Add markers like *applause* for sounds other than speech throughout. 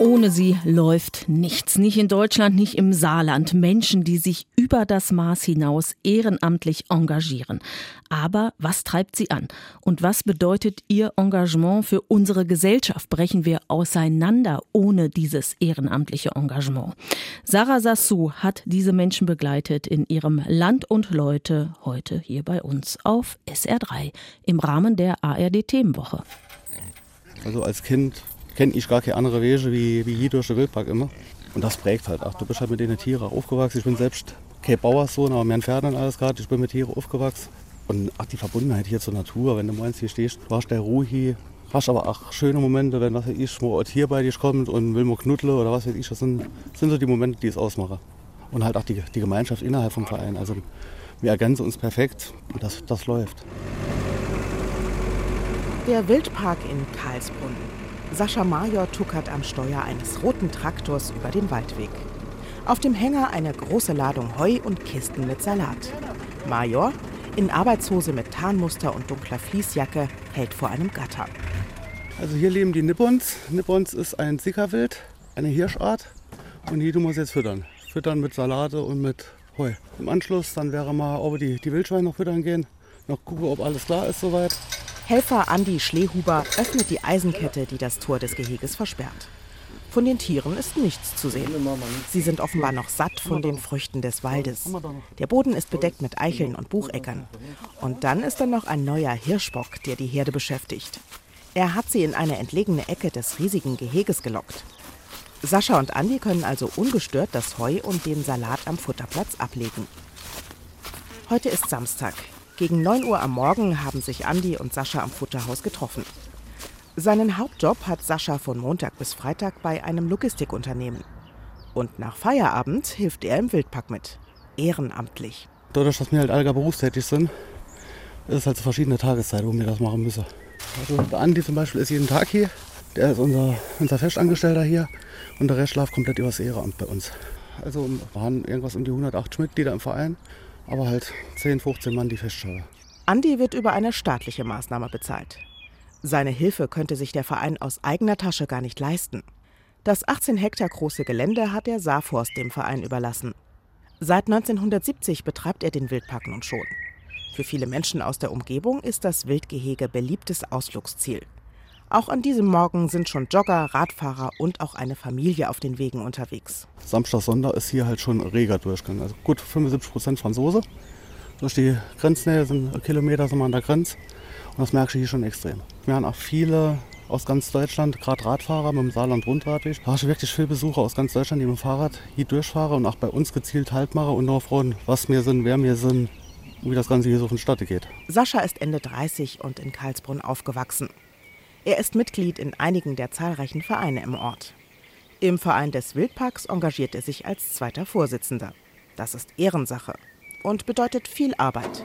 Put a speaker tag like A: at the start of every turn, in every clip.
A: Ohne sie läuft nichts. Nicht in Deutschland, nicht im Saarland. Menschen, die sich über das Maß hinaus ehrenamtlich engagieren. Aber was treibt sie an? Und was bedeutet ihr Engagement für unsere Gesellschaft? Brechen wir auseinander ohne dieses ehrenamtliche Engagement? Sarah Sassou hat diese Menschen begleitet in ihrem Land und Leute heute hier bei uns auf SR3 im Rahmen der ARD Themenwoche.
B: Also als Kind kenne ich gar keine andere Wege wie, wie hier durch den Wildpark immer. Und das prägt halt. Ach, du bist halt mit den Tieren aufgewachsen. Ich bin selbst kein Bauerssohn, aber mehr Pferde und alles gerade. Ich bin mit Tieren aufgewachsen. Und ach, die Verbundenheit hier zur Natur, wenn du meinst, hier stehst, warst der Ruhe hier. Hast aber auch schöne Momente, wenn was weiß ich, mal hier bei dir kommt und will mal knuddeln oder was weiß ich. Das sind, sind so die Momente, die es ausmachen. Und halt auch die, die Gemeinschaft innerhalb vom Verein. Also wir ergänzen uns perfekt und das, das läuft.
C: Der Wildpark in Karlsbrunn Sascha Major tuckert am Steuer eines roten Traktors über den Waldweg. Auf dem Hänger eine große Ladung Heu und Kisten mit Salat. Major, in Arbeitshose mit Tarnmuster und dunkler Fließjacke, hält vor einem Gatter.
B: Also hier leben die Nippons. Nippons ist ein Sickerwild, eine Hirschart. Und die du musst jetzt füttern. Füttern mit Salate und mit Heu. Im Anschluss dann wäre mal ob die, die Wildschweine noch füttern gehen. Noch gucken, ob alles klar ist soweit.
C: Helfer Andi Schlehuber öffnet die Eisenkette, die das Tor des Geheges versperrt. Von den Tieren ist nichts zu sehen. Sie sind offenbar noch satt von den Früchten des Waldes. Der Boden ist bedeckt mit Eicheln und Bucheckern. Und dann ist da noch ein neuer Hirschbock, der die Herde beschäftigt. Er hat sie in eine entlegene Ecke des riesigen Geheges gelockt. Sascha und Andi können also ungestört das Heu und den Salat am Futterplatz ablegen. Heute ist Samstag. Gegen 9 Uhr am Morgen haben sich Andi und Sascha am Futterhaus getroffen. Seinen Hauptjob hat Sascha von Montag bis Freitag bei einem Logistikunternehmen. Und nach Feierabend hilft er im Wildpark mit. Ehrenamtlich.
B: Dadurch, dass wir halt alle berufstätig sind, ist es halt so verschiedene Tageszeiten, wo wir das machen müssen. Also der Andi zum Beispiel ist jeden Tag hier. Der ist unser, unser Festangestellter hier. Und der Rest schlaft komplett übers Ehrenamt bei uns. Also waren irgendwas um die 180 Mitglieder im Verein aber halt 10, 15 Mann, die Festschaue.
C: Andi wird über eine staatliche Maßnahme bezahlt. Seine Hilfe könnte sich der Verein aus eigener Tasche gar nicht leisten. Das 18 Hektar große Gelände hat der Saarforst dem Verein überlassen. Seit 1970 betreibt er den Wildpark nun schon. Für viele Menschen aus der Umgebung ist das Wildgehege beliebtes Ausflugsziel. Auch an diesem Morgen sind schon Jogger, Radfahrer und auch eine Familie auf den Wegen unterwegs.
B: Samstag, Sonntag ist hier halt schon reger Durchgang. Also gut 75 Prozent Franzose. Durch die Grenznähe sind Kilometer sind wir an der Grenze. Und das merkst du hier schon extrem. Wir haben auch viele aus ganz Deutschland, gerade Radfahrer mit dem Saarland-Rundradweg. Da hast du wirklich viele Besucher aus ganz Deutschland, die mit dem Fahrrad hier durchfahren und auch bei uns gezielt Halt machen und noch fragen, was wir sind, wer wir sind, wie das Ganze hier so vonstatte geht.
C: Sascha ist Ende 30 und in Karlsbrunn aufgewachsen. Er ist Mitglied in einigen der zahlreichen Vereine im Ort. Im Verein des Wildparks engagiert er sich als zweiter Vorsitzender. Das ist Ehrensache und bedeutet viel Arbeit.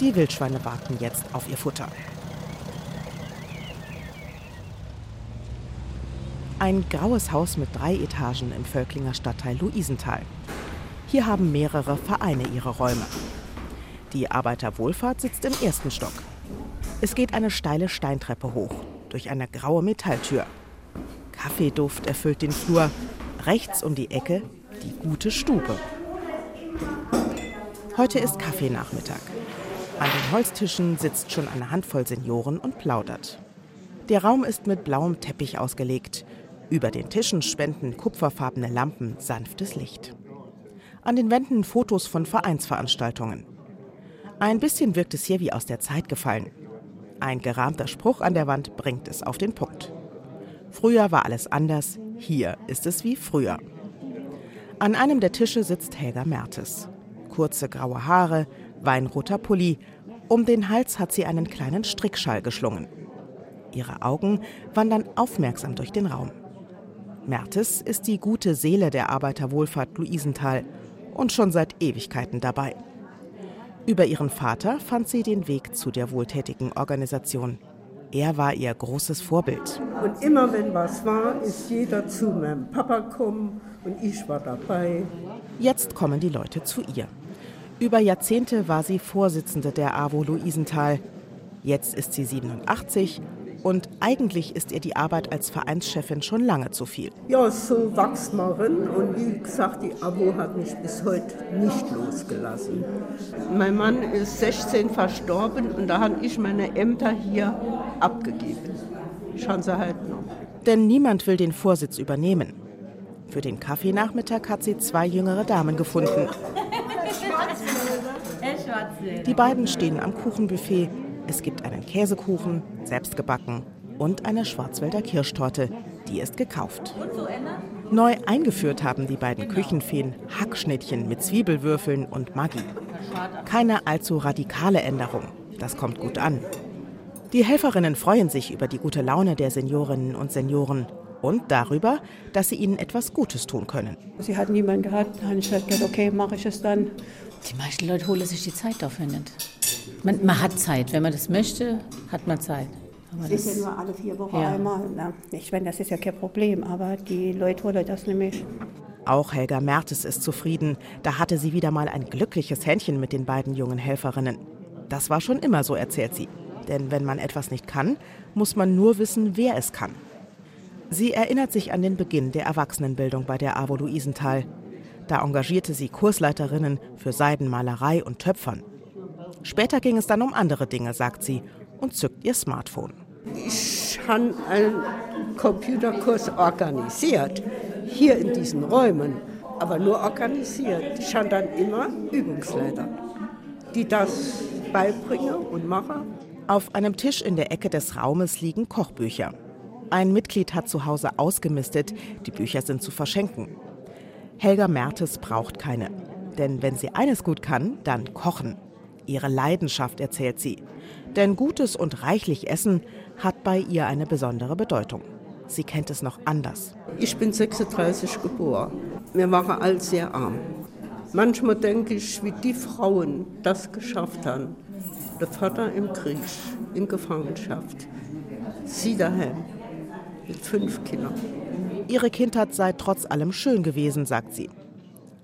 C: Die Wildschweine warten jetzt auf ihr Futter. Ein graues Haus mit drei Etagen im Völklinger Stadtteil Luisenthal. Hier haben mehrere Vereine ihre Räume. Die Arbeiterwohlfahrt sitzt im ersten Stock. Es geht eine steile Steintreppe hoch, durch eine graue Metalltür. Kaffeeduft erfüllt den Flur. Rechts um die Ecke die gute Stube. Heute ist Kaffeenachmittag. An den Holztischen sitzt schon eine Handvoll Senioren und plaudert. Der Raum ist mit blauem Teppich ausgelegt. Über den Tischen spenden kupferfarbene Lampen sanftes Licht. An den Wänden Fotos von Vereinsveranstaltungen. Ein bisschen wirkt es hier wie aus der Zeit gefallen. Ein gerahmter Spruch an der Wand bringt es auf den Punkt. Früher war alles anders, hier ist es wie früher. An einem der Tische sitzt Helga Mertes. Kurze graue Haare, weinroter Pulli. Um den Hals hat sie einen kleinen Strickschall geschlungen. Ihre Augen wandern aufmerksam durch den Raum. Mertes ist die gute Seele der Arbeiterwohlfahrt Luisenthal und schon seit Ewigkeiten dabei. Über ihren Vater fand sie den Weg zu der wohltätigen Organisation. Er war ihr großes Vorbild.
D: Und immer wenn was war, ist jeder zu meinem Papa gekommen und ich war dabei.
C: Jetzt kommen die Leute zu ihr. Über Jahrzehnte war sie Vorsitzende der AWO Luisenthal. Jetzt ist sie 87 und eigentlich ist ihr die Arbeit als Vereinschefin schon lange zu viel.
D: Ja, so wächst man rin und wie gesagt, die AWO hat mich bis heute nicht losgelassen. Mein Mann ist 16 verstorben und da habe ich meine Ämter hier abgegeben. Ich habe sie halt noch.
C: Denn niemand will den Vorsitz übernehmen. Für den Kaffeenachmittag hat sie zwei jüngere Damen gefunden. *laughs* Die beiden stehen am Kuchenbuffet. Es gibt einen Käsekuchen, selbst gebacken, und eine Schwarzwälder Kirschtorte. Die ist gekauft. Neu eingeführt haben die beiden Küchenfeen Hackschnittchen mit Zwiebelwürfeln und Maggi. Keine allzu radikale Änderung. Das kommt gut an. Die Helferinnen freuen sich über die gute Laune der Seniorinnen und Senioren und darüber, dass sie ihnen etwas Gutes tun können.
E: Sie hat niemanden gehabt, dann habe ich halt gedacht, okay, mache ich es dann.
F: Die meisten Leute holen sich die Zeit dafür nicht. Man, man hat Zeit, wenn man das möchte, hat man Zeit.
E: Aber das ist ja nur alle vier Wochen ja. einmal. Na, ich meine, das ist ja kein Problem, aber die Leute holen das nämlich.
C: Auch Helga Mertes ist zufrieden. Da hatte sie wieder mal ein glückliches Händchen mit den beiden jungen Helferinnen. Das war schon immer so, erzählt sie. Denn wenn man etwas nicht kann, muss man nur wissen, wer es kann. Sie erinnert sich an den Beginn der Erwachsenenbildung bei der AWO Luisenthal. Da engagierte sie Kursleiterinnen für Seidenmalerei und Töpfern. Später ging es dann um andere Dinge, sagt sie, und zückt ihr Smartphone.
D: Ich habe einen Computerkurs organisiert, hier in diesen Räumen, aber nur organisiert. Ich habe dann immer Übungsleiter, die das beibringen und machen.
C: Auf einem Tisch in der Ecke des Raumes liegen Kochbücher. Ein Mitglied hat zu Hause ausgemistet, die Bücher sind zu verschenken. Helga Mertes braucht keine. Denn wenn sie eines gut kann, dann kochen. Ihre Leidenschaft erzählt sie. Denn gutes und reichlich Essen hat bei ihr eine besondere Bedeutung. Sie kennt es noch anders.
D: Ich bin 36 geboren. Wir waren alle sehr arm. Manchmal denke ich, wie die Frauen das geschafft haben. Der Vater im Krieg, in Gefangenschaft. Sie daheim mit fünf Kindern.
C: Ihre Kindheit sei trotz allem schön gewesen, sagt sie.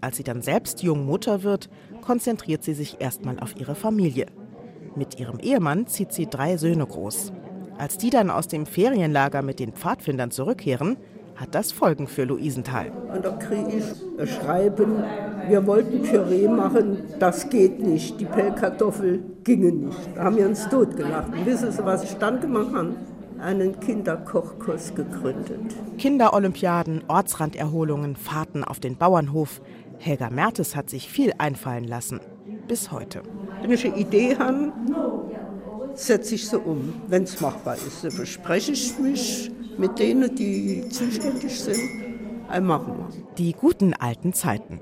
C: Als sie dann selbst jung Mutter wird, konzentriert sie sich erstmal auf ihre Familie. Mit ihrem Ehemann zieht sie drei Söhne groß. Als die dann aus dem Ferienlager mit den Pfadfindern zurückkehren, hat das Folgen für Luisenthal.
D: Und da kriege ich ein Schreiben, wir wollten Püree machen, das geht nicht, die Pellkartoffel gingen nicht. Da haben wir uns totgelacht. Und wissen Sie, was ich dann gemacht habe? einen Kinderkochkurs gegründet.
C: Kinderolympiaden, Ortsranderholungen, Fahrten auf den Bauernhof. Helga Mertes hat sich viel einfallen lassen. Bis heute.
D: Wenn ich eine Idee habe, setze ich sie um, wenn es machbar ist. Dann bespreche ich mich mit denen, die zuständig sind. Ein machen wir.
C: Die guten alten Zeiten.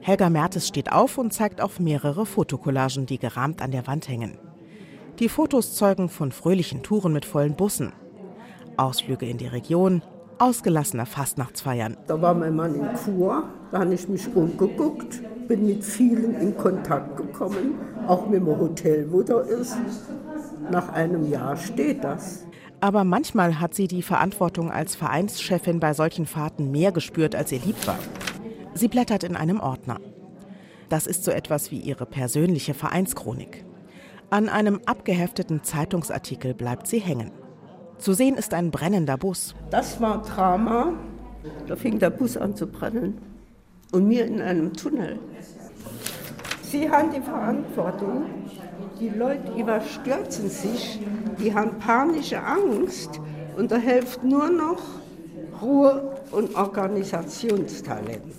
C: Helga Mertes steht auf und zeigt auf mehrere Fotokollagen, die gerahmt an der Wand hängen. Die Fotos zeugen von fröhlichen Touren mit vollen Bussen, Ausflüge in die Region, ausgelassener Fastnachtsfeiern.
D: Da war mein Mann in Kur, da habe ich mich umgeguckt, bin mit vielen in Kontakt gekommen, auch mit dem Hotel, wo da ist. Nach einem Jahr steht das.
C: Aber manchmal hat sie die Verantwortung als Vereinschefin bei solchen Fahrten mehr gespürt, als ihr lieb war. Sie blättert in einem Ordner. Das ist so etwas wie ihre persönliche Vereinschronik. An einem abgehefteten Zeitungsartikel bleibt sie hängen. Zu sehen ist ein brennender Bus.
D: Das war Drama. Da fing der Bus an zu brennen. Und mir in einem Tunnel. Sie haben die Verantwortung. Die Leute überstürzen sich. Die haben panische Angst. Und da hilft nur noch Ruhe und Organisationstalent.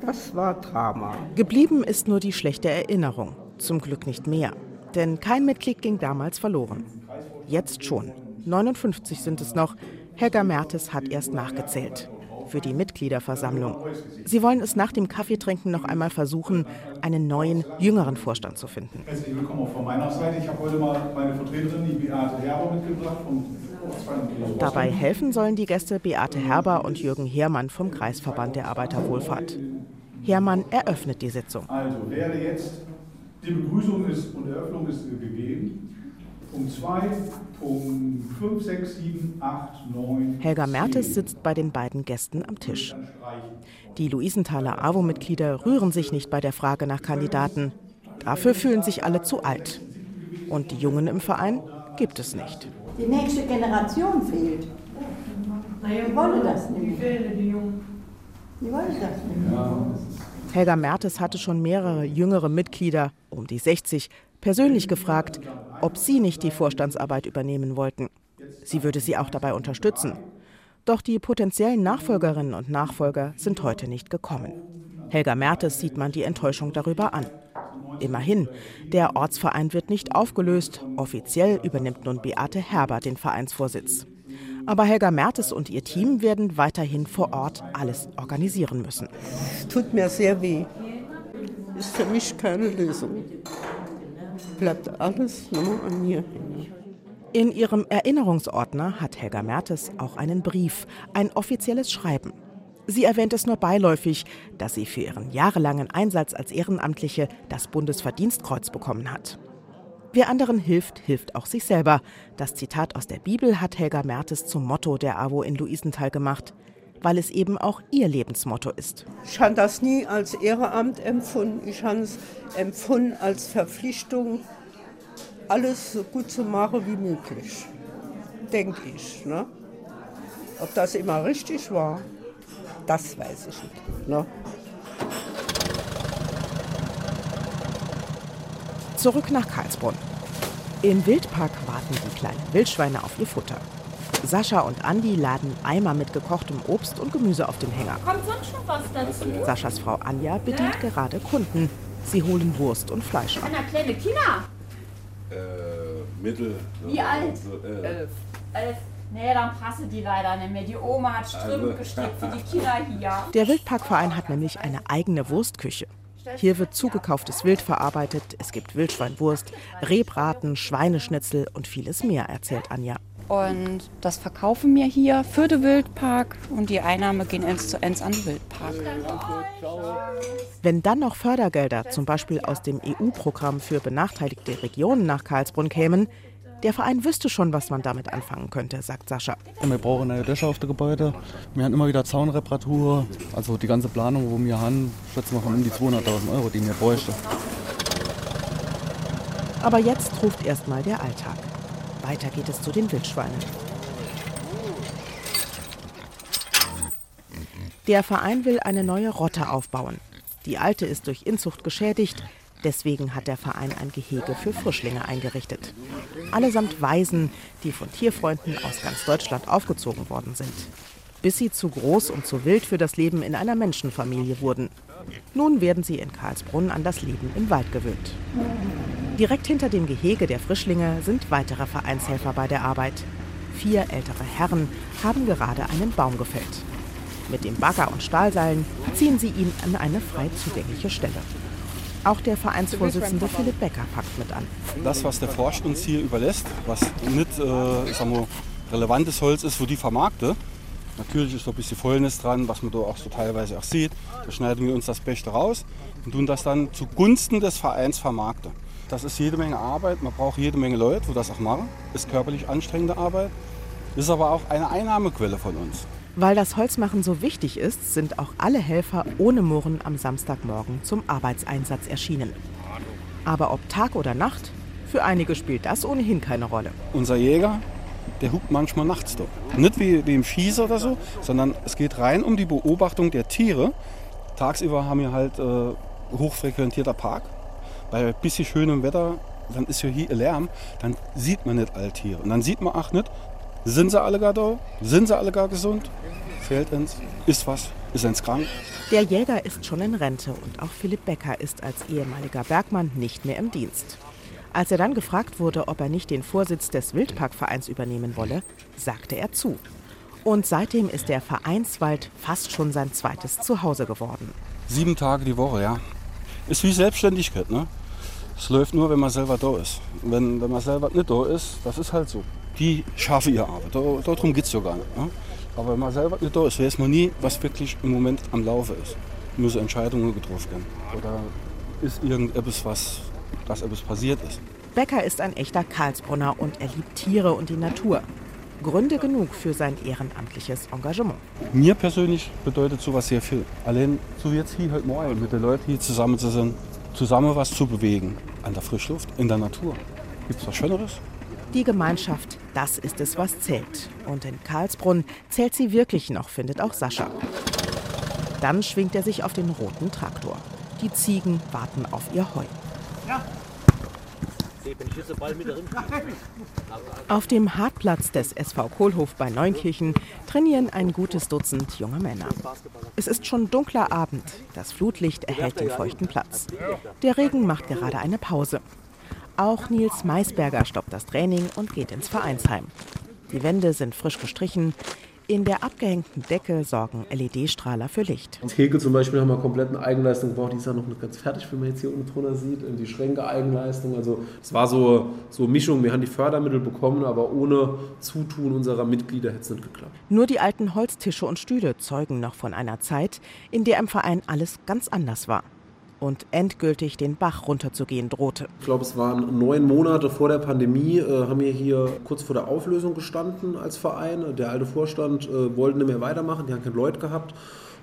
D: Das war Drama.
C: Geblieben ist nur die schlechte Erinnerung. Zum Glück nicht mehr. Denn kein Mitglied ging damals verloren. Jetzt schon. 59 sind es noch. Helga Mertes hat erst nachgezählt. Für die Mitgliederversammlung. Sie wollen es nach dem Kaffeetrinken noch einmal versuchen, einen neuen, jüngeren Vorstand zu finden.
G: Herzlich willkommen auch von meiner Seite. Ich habe heute mal meine Vertreterin, die Beate Herber, mitgebracht.
C: Dabei helfen sollen die Gäste Beate Herber und Jürgen Heermann vom Kreisverband der Arbeiterwohlfahrt. Hermann eröffnet die Sitzung.
G: Also, werde jetzt die Begrüßung ist und Eröffnung ist gegeben. Punkt 2, Punkt 5, 6, 7, 8, 9.
C: Helga Mertes sitzt bei den beiden Gästen am Tisch. Die Luisenthaler AWO-Mitglieder rühren sich nicht bei der Frage nach Kandidaten. Dafür fühlen sich alle zu alt. Und die Jungen im Verein gibt es nicht.
E: Die nächste Generation fehlt. Die wollen das nicht. Die wollen das nicht.
C: Helga Mertes hatte schon mehrere jüngere Mitglieder, um die 60, persönlich gefragt, ob sie nicht die Vorstandsarbeit übernehmen wollten. Sie würde sie auch dabei unterstützen. Doch die potenziellen Nachfolgerinnen und Nachfolger sind heute nicht gekommen. Helga Mertes sieht man die Enttäuschung darüber an. Immerhin, der Ortsverein wird nicht aufgelöst. Offiziell übernimmt nun Beate Herber den Vereinsvorsitz. Aber Helga Mertes und ihr Team werden weiterhin vor Ort alles organisieren müssen.
D: Tut mir sehr weh. Ist für mich keine Lösung. Bleibt alles nur an mir.
C: In ihrem Erinnerungsordner hat Helga Mertes auch einen Brief, ein offizielles Schreiben. Sie erwähnt es nur beiläufig, dass sie für ihren jahrelangen Einsatz als Ehrenamtliche das Bundesverdienstkreuz bekommen hat. Wer anderen hilft, hilft auch sich selber. Das Zitat aus der Bibel hat Helga Mertes zum Motto der AWO in Luisenthal gemacht, weil es eben auch ihr Lebensmotto ist.
D: Ich habe das nie als Ehrenamt empfunden. Ich habe es empfunden als Verpflichtung, alles so gut zu machen wie möglich. Denke ich. Ne? Ob das immer richtig war, das weiß ich nicht. Ne?
C: Zurück nach Karlsbrunn. Im Wildpark warten die kleinen Wildschweine auf ihr Futter. Sascha und Andi laden Eimer mit gekochtem Obst und Gemüse auf dem Hänger.
H: Kommt sonst noch was dazu?
C: Saschas Frau Anja bedient gerade Kunden. Sie holen Wurst und Fleisch ab.
H: Anna, kleine Kinder.
I: Äh, Mittel.
H: Wie alt?
I: So, äh,
H: Elf. Elf. Nee, dann passen die leider nicht mehr. Die Oma hat Strümpfe
I: Also.
H: gestrickt für die Kinder hier.
C: Der Wildparkverein hat nämlich eine eigene Wurstküche. Hier wird zugekauftes Wild verarbeitet, es gibt Wildschweinwurst, Rehbraten, Schweineschnitzel und vieles mehr, erzählt Anja.
J: Und das verkaufen wir hier für den Wildpark und die Einnahme gehen eins zu eins an den Wildpark.
C: Wenn dann noch Fördergelder, zum Beispiel aus dem EU-Programm für benachteiligte Regionen nach Karlsbrunn kämen, der Verein wüsste schon, was man damit anfangen könnte, sagt Sascha.
B: Wir brauchen neue Dächer auf dem Gebäude. Wir haben immer wieder Zaunreparatur. Also die ganze Planung, wo wir haben, schätzen wir von um die 200.000 Euro, die wir bräuchten.
C: Aber jetzt ruft erstmal der Alltag. Weiter geht es zu den Wildschweinen. Der Verein will eine neue Rotte aufbauen. Die alte ist durch Inzucht geschädigt. Deswegen hat der Verein ein Gehege für Frischlinge eingerichtet. Allesamt Waisen, die von Tierfreunden aus ganz Deutschland aufgezogen worden sind. Bis sie zu groß und zu wild für das Leben in einer Menschenfamilie wurden. Nun werden sie in Karlsbrunn an das Leben im Wald gewöhnt. Direkt hinter dem Gehege der Frischlinge sind weitere Vereinshelfer bei der Arbeit. Vier ältere Herren haben gerade einen Baum gefällt. Mit dem Bagger und Stahlseilen ziehen sie ihn an eine frei zugängliche Stelle. Auch der Vereinsvorsitzende Philipp Becker packt mit an.
K: Das, was der Forst uns hier überlässt, was nicht äh, mal, relevantes Holz ist, wo die vermarkte. Natürlich ist da ein bisschen Fäulnis dran, was man da auch so teilweise auch sieht. Da schneiden wir uns das Beste raus und tun das dann zugunsten des Vereins vermarkten. Das ist jede Menge Arbeit, man braucht jede Menge Leute, die das auch machen. Ist körperlich anstrengende Arbeit, ist aber auch eine Einnahmequelle von uns.
C: Weil das Holzmachen so wichtig ist, sind auch alle Helfer ohne Murren am Samstagmorgen zum Arbeitseinsatz erschienen. Aber ob Tag oder Nacht, für einige spielt das ohnehin keine Rolle.
K: Unser Jäger, der hupt manchmal nachts da. Nicht wie, wie im Schießer oder so, sondern es geht rein um die Beobachtung der Tiere. Tagsüber haben wir halt äh, hochfrequentierter Park. Bei bisschen schönem Wetter, dann ist ja hier Lärm, dann sieht man nicht alle Tiere. Und dann sieht man auch nicht, sind sie alle gar da? Sind sie alle gar gesund? Fehlt uns? Ist was? Ist eins krank?
C: Der Jäger ist schon in Rente und auch Philipp Becker ist als ehemaliger Bergmann nicht mehr im Dienst. Als er dann gefragt wurde, ob er nicht den Vorsitz des Wildparkvereins übernehmen wolle, sagte er zu. Und seitdem ist der Vereinswald fast schon sein zweites Zuhause geworden.
K: Sieben Tage die Woche, ja. Ist wie Selbstständigkeit, ne? Es läuft nur, wenn man selber da ist. Wenn, wenn man selber nicht da ist, das ist halt so. Die schaffen ihre Arbeit. Da, darum geht es ja gar nicht. Ne? Aber wenn man selber nicht da ist, weiß man nie, was wirklich im Moment am Laufe ist. Müssen Entscheidungen getroffen werden. Oder ist irgendetwas, was dass etwas passiert ist.
C: Becker ist ein echter Karlsbrunner und er liebt Tiere und die Natur. Gründe genug für sein ehrenamtliches Engagement.
K: Mir persönlich bedeutet sowas sehr viel. Allein so jetzt hier heute Morgen mit den Leuten hier zusammen zu sein, zusammen was zu bewegen. An der Frischluft, in der Natur. Gibt es was Schöneres?
C: Die Gemeinschaft, das ist es, was zählt. Und in Karlsbrunn zählt sie wirklich noch, findet auch Sascha. Dann schwingt er sich auf den roten Traktor. Die Ziegen warten auf ihr Heu. Ja. Auf dem Hartplatz des SV Kohlhof bei Neunkirchen trainieren ein gutes Dutzend junge Männer. Es ist schon dunkler Abend. Das Flutlicht erhält den feuchten Platz. Der Regen macht gerade eine Pause. Auch Nils Maisberger stoppt das Training und geht ins Vereinsheim. Die Wände sind frisch gestrichen. In der abgehängten Decke sorgen LED-Strahler für Licht.
L: Theke zum Beispiel haben wir komplett eine Eigenleistung gebraucht. Die ist ja noch nicht ganz fertig, wie man jetzt hier unten drunter sieht. Die Schränke Eigenleistung. Also es war so, so Mischung. Wir haben die Fördermittel bekommen, aber ohne Zutun unserer Mitglieder hätte es nicht geklappt.
C: Nur die alten Holztische und Stühle zeugen noch von einer Zeit, in der im Verein alles ganz anders war und endgültig den Bach runterzugehen drohte.
L: Ich glaube, es waren neun Monate vor der Pandemie, äh, haben wir hier kurz vor der Auflösung gestanden als Verein. Der alte Vorstand äh, wollte nicht mehr weitermachen, die haben kein Leute gehabt.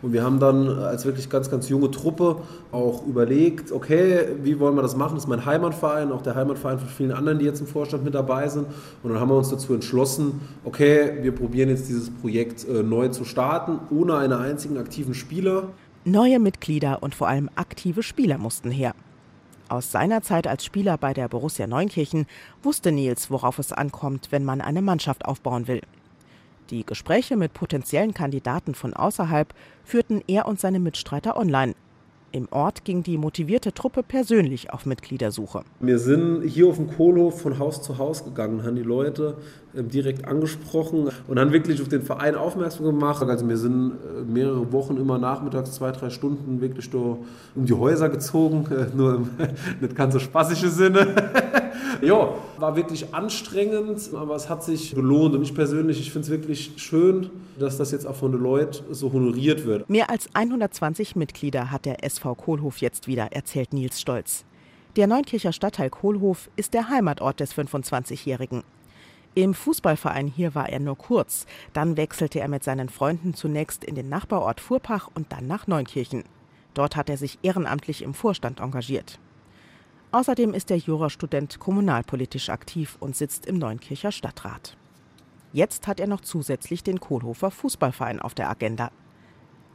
L: Und wir haben dann als wirklich ganz, ganz junge Truppe auch überlegt, okay, wie wollen wir das machen? Das ist mein Heimatverein, auch der Heimatverein von vielen anderen, die jetzt im Vorstand mit dabei sind. Und dann haben wir uns dazu entschlossen, okay, wir probieren jetzt dieses Projekt äh, neu zu starten, ohne einen einzigen aktiven Spieler.
C: Neue Mitglieder und vor allem aktive Spieler mussten her. Aus seiner Zeit als Spieler bei der Borussia Neunkirchen wusste Nils, worauf es ankommt, wenn man eine Mannschaft aufbauen will. Die Gespräche mit potenziellen Kandidaten von außerhalb führten er und seine Mitstreiter online. Im Ort ging die motivierte Truppe persönlich auf Mitgliedersuche.
L: Wir sind hier auf dem Kohlhof von Haus zu Haus gegangen, haben die Leute ähm, direkt angesprochen und haben wirklich auf den Verein aufmerksam gemacht. Also wir sind äh, mehrere Wochen immer nachmittags zwei, drei Stunden wirklich um die Häuser gezogen, äh, *laughs* nur im *laughs* nicht ganz so spaßige Sinne. *laughs* ja, war wirklich anstrengend, aber es hat sich gelohnt. Und ich persönlich, ich finde es wirklich schön, dass das jetzt auch von Leuten so honoriert wird.
C: Mehr als 120 Mitglieder hat der SV Kohlhof jetzt wieder, erzählt Nils Stolz. Der Neunkircher Stadtteil Kohlhof ist der Heimatort des 25-Jährigen. Im Fußballverein hier war er nur kurz. Dann wechselte er mit seinen Freunden zunächst in den Nachbarort Furpach und dann nach Neunkirchen. Dort hat er sich ehrenamtlich im Vorstand engagiert. Außerdem ist der Jurastudent kommunalpolitisch aktiv und sitzt im Neunkircher Stadtrat. Jetzt hat er noch zusätzlich den Kohlhofer Fußballverein auf der Agenda.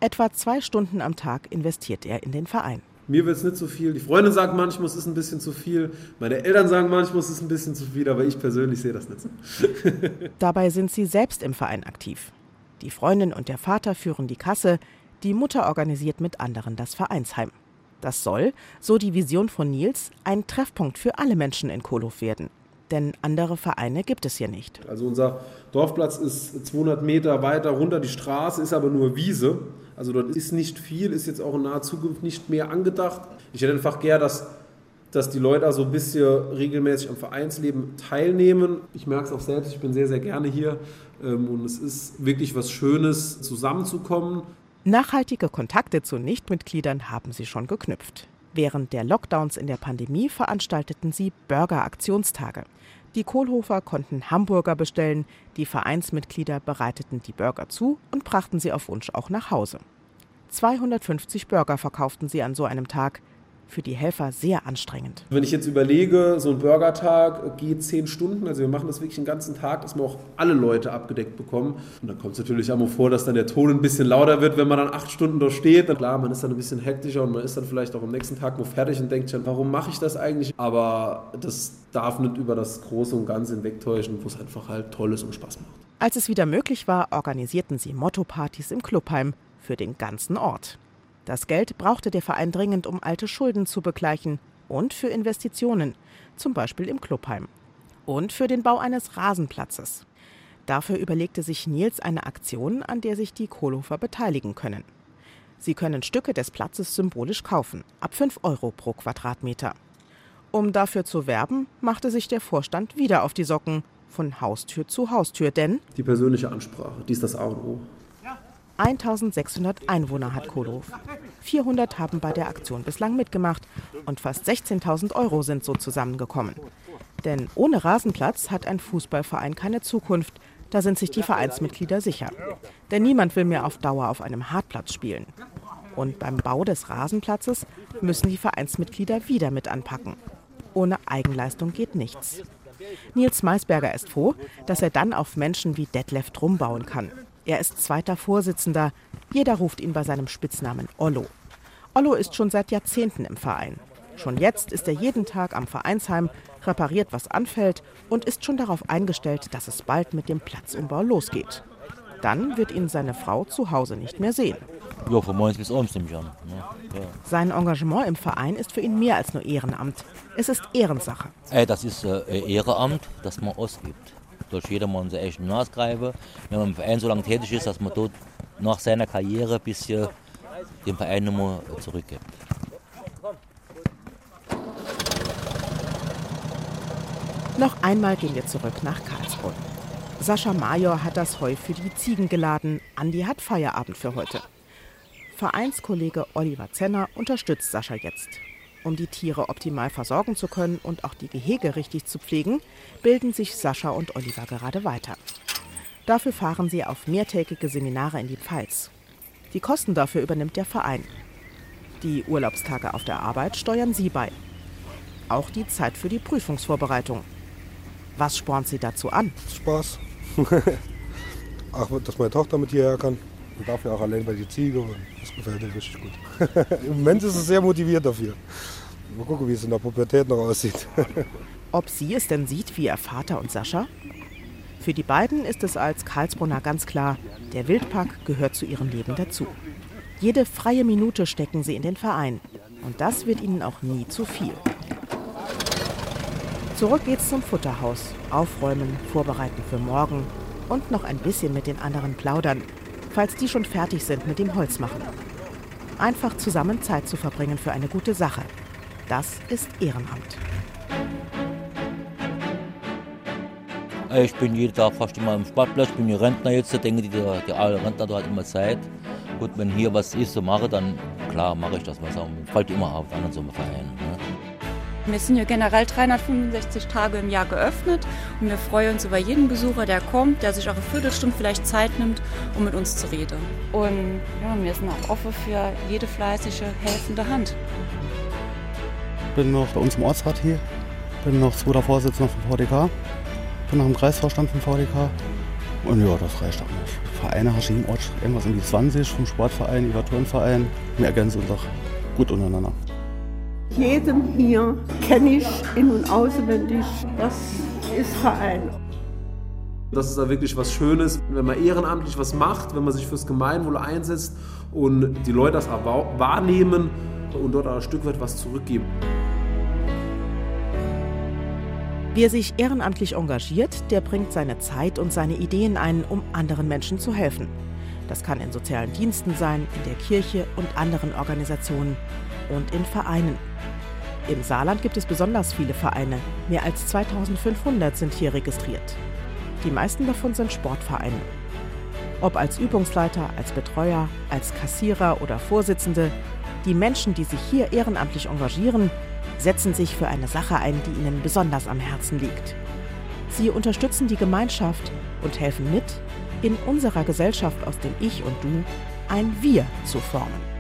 C: Etwa zwei Stunden am Tag investiert er in den Verein.
L: Mir wird es nicht zu viel. Die Freundin sagt manchmal, es ist ein bisschen zu viel. Meine Eltern sagen manchmal, es ist ein bisschen zu viel, aber ich persönlich sehe das nicht so. *laughs*
C: Dabei sind sie selbst im Verein aktiv. Die Freundin und der Vater führen die Kasse, die Mutter organisiert mit anderen das Vereinsheim. Das soll, so die Vision von Nils, ein Treffpunkt für alle Menschen in Kohlhof werden. Denn andere Vereine gibt es hier nicht.
L: Also unser Dorfplatz ist 200 Meter weiter runter die Straße, ist aber nur Wiese. Also dort ist nicht viel, ist jetzt auch in naher Zukunft nicht mehr angedacht. Ich hätte einfach gern, dass, dass die Leute also ein bisschen regelmäßig am Vereinsleben teilnehmen. Ich merke es auch selbst, ich bin sehr, sehr gerne hier. Ähm, und es ist wirklich was Schönes, zusammenzukommen.
C: Nachhaltige Kontakte zu Nichtmitgliedern haben sie schon geknüpft. Während der Lockdowns in der Pandemie veranstalteten sie Burger-Aktionstage. Die Kohlhofer konnten Hamburger bestellen, die Vereinsmitglieder bereiteten die Burger zu und brachten sie auf Wunsch auch nach Hause. 250 Burger verkauften sie an so einem Tag, für die Helfer sehr anstrengend.
L: Wenn ich jetzt überlege, so ein Burgertag geht zehn Stunden, also wir machen das wirklich den ganzen Tag, dass wir auch alle Leute abgedeckt bekommen. Und dann kommt es natürlich auch mal vor, dass dann der Ton ein bisschen lauter wird, wenn man dann acht Stunden da steht. Dann, klar, man ist dann ein bisschen hektischer und man ist dann vielleicht auch am nächsten Tag noch fertig und denkt schon, warum mache ich das eigentlich? Aber das darf nicht über das Große und Ganze hinwegtäuschen, wo es einfach halt toll ist und Spaß macht.
C: Als es wieder möglich war, organisierten sie Motto-Partys im Clubheim für den ganzen Ort. Das Geld brauchte der Verein dringend, um alte Schulden zu begleichen und für Investitionen, zum Beispiel im Clubheim. Und für den Bau eines Rasenplatzes. Dafür überlegte sich Nils eine Aktion, an der sich die Kohlhofer beteiligen können. Sie können Stücke des Platzes symbolisch kaufen, ab 5 Euro pro Quadratmeter. Um dafür zu werben, machte sich der Vorstand wieder auf die Socken, von Haustür zu Haustür, denn
L: die persönliche Ansprache, die ist das A und O.
C: 1600 Einwohner hat Kohlhof. 400 haben bei der Aktion bislang mitgemacht und fast 16.000 Euro sind so zusammengekommen. Denn ohne Rasenplatz hat ein Fußballverein keine Zukunft. Da sind sich die Vereinsmitglieder sicher. Denn niemand will mehr auf Dauer auf einem Hartplatz spielen. Und beim Bau des Rasenplatzes müssen die Vereinsmitglieder wieder mit anpacken. Ohne Eigenleistung geht nichts. Nils Maisberger ist froh, dass er dann auf Menschen wie Detlef Drum bauen kann. Er ist zweiter Vorsitzender. Jeder ruft ihn bei seinem Spitznamen Ollo. Ollo ist schon seit Jahrzehnten im Verein. Schon jetzt ist er jeden Tag am Vereinsheim, repariert, was anfällt und ist schon darauf eingestellt, dass es bald mit dem Platzumbau losgeht. Dann wird ihn seine Frau zu Hause nicht mehr sehen.
M: Ja, von morgens bis abends nehme ich an. Ja, ja.
C: Sein Engagement im Verein ist für ihn mehr als nur Ehrenamt. Es ist Ehrensache.
M: Ey, das ist äh, Ehrenamt, das man ausgibt. Durch jedermann seine echten Maßgreife. Wenn man im Verein so lange tätig ist, dass man dort nach seiner Karriere ein bisschen dem Verein nochmal zurückgibt.
C: Noch einmal gehen wir zurück nach Karlsbrunn. Sascha Major hat das Heu für die Ziegen geladen. Andi hat Feierabend für heute. Vereinskollege Oliver Zenner unterstützt Sascha jetzt. Um die Tiere optimal versorgen zu können und auch die Gehege richtig zu pflegen, bilden sich Sascha und Oliver gerade weiter. Dafür fahren sie auf mehrtägige Seminare in die Pfalz. Die Kosten dafür übernimmt der Verein. Die Urlaubstage auf der Arbeit steuern sie bei. Auch die Zeit für die Prüfungsvorbereitung. Was spornt sie dazu an?
N: Spaß. *laughs* Ach, dass meine Tochter mit hierher kann. Und dafür auch allein bei die Ziege. Das gefällt ihr richtig gut. *laughs* Im Moment ist es sehr motiviert dafür. Mal gucken, wie es in der Pubertät noch aussieht. *laughs*
C: Ob sie es denn sieht wie ihr Vater und Sascha? Für die beiden ist es als Karlsbrunner ganz klar, der Wildpark gehört zu ihrem Leben dazu. Jede freie Minute stecken sie in den Verein. Und das wird ihnen auch nie zu viel. Zurück geht's zum Futterhaus. Aufräumen, vorbereiten für morgen und noch ein bisschen mit den anderen plaudern, falls die schon fertig sind mit dem Holzmachen. Einfach zusammen Zeit zu verbringen für eine gute Sache. Das ist Ehrenamt.
M: Ich bin jeden Tag fast immer am Sportplatz, ich bin ja Rentner jetzt, denke die, die alle Rentner, da hat immer Zeit. Gut, wenn hier was ist, so mache, dann klar mache ich das, was auch, fällt immer auf, anderen so Verein. Ne?
J: Wir sind ja generell 365 Tage im Jahr geöffnet und wir freuen uns über jeden Besucher, der kommt, der sich auch eine Viertelstunde vielleicht Zeit nimmt, um mit uns zu reden. Und ja, wir sind auch offen für jede fleißige, helfende Hand.
B: Ich bin noch bei uns im Ortsrat hier, bin noch zweiter Vorsitzender vom VDK, bin noch im Kreisvorstand vom VDK und ja, das reicht auch nicht. Vereine hast du im Ort irgendwas um die 20, vom Sportverein über Turnverein. Wir ergänzen uns auch gut untereinander.
D: Jedem hier kenne ich in- und auswendig. Das ist Verein.
L: Das ist da wirklich was Schönes, wenn man ehrenamtlich was macht, wenn man sich fürs Gemeinwohl einsetzt und die Leute das auch wahrnehmen und dort auch ein Stück weit was zurückgeben.
C: Wer sich ehrenamtlich engagiert, der bringt seine Zeit und seine Ideen ein, um anderen Menschen zu helfen. Das kann in sozialen Diensten sein, in der Kirche und anderen Organisationen und in Vereinen. Im Saarland gibt es besonders viele Vereine. Mehr als 2500 sind hier registriert. Die meisten davon sind Sportvereine. Ob als Übungsleiter, als Betreuer, als Kassierer oder Vorsitzende, die Menschen, die sich hier ehrenamtlich engagieren, setzen sich für eine Sache ein, die ihnen besonders am Herzen liegt. Sie unterstützen die Gemeinschaft und helfen mit, in unserer Gesellschaft aus dem Ich und Du ein Wir zu formen.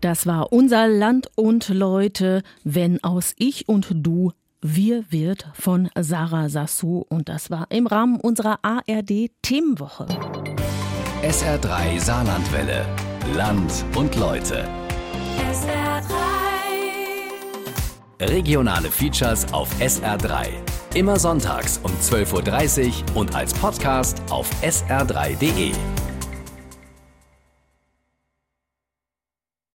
A: Das war unser Land und Leute, wenn aus Ich und Du wir wird von Sarah Sassou und das war im Rahmen unserer ARD Themenwoche.
O: SR3 Saarlandwelle. Land und Leute.
P: SR3.
O: Regionale Features auf SR3. Immer sonntags um 12.30 Uhr und als Podcast auf sr3.de.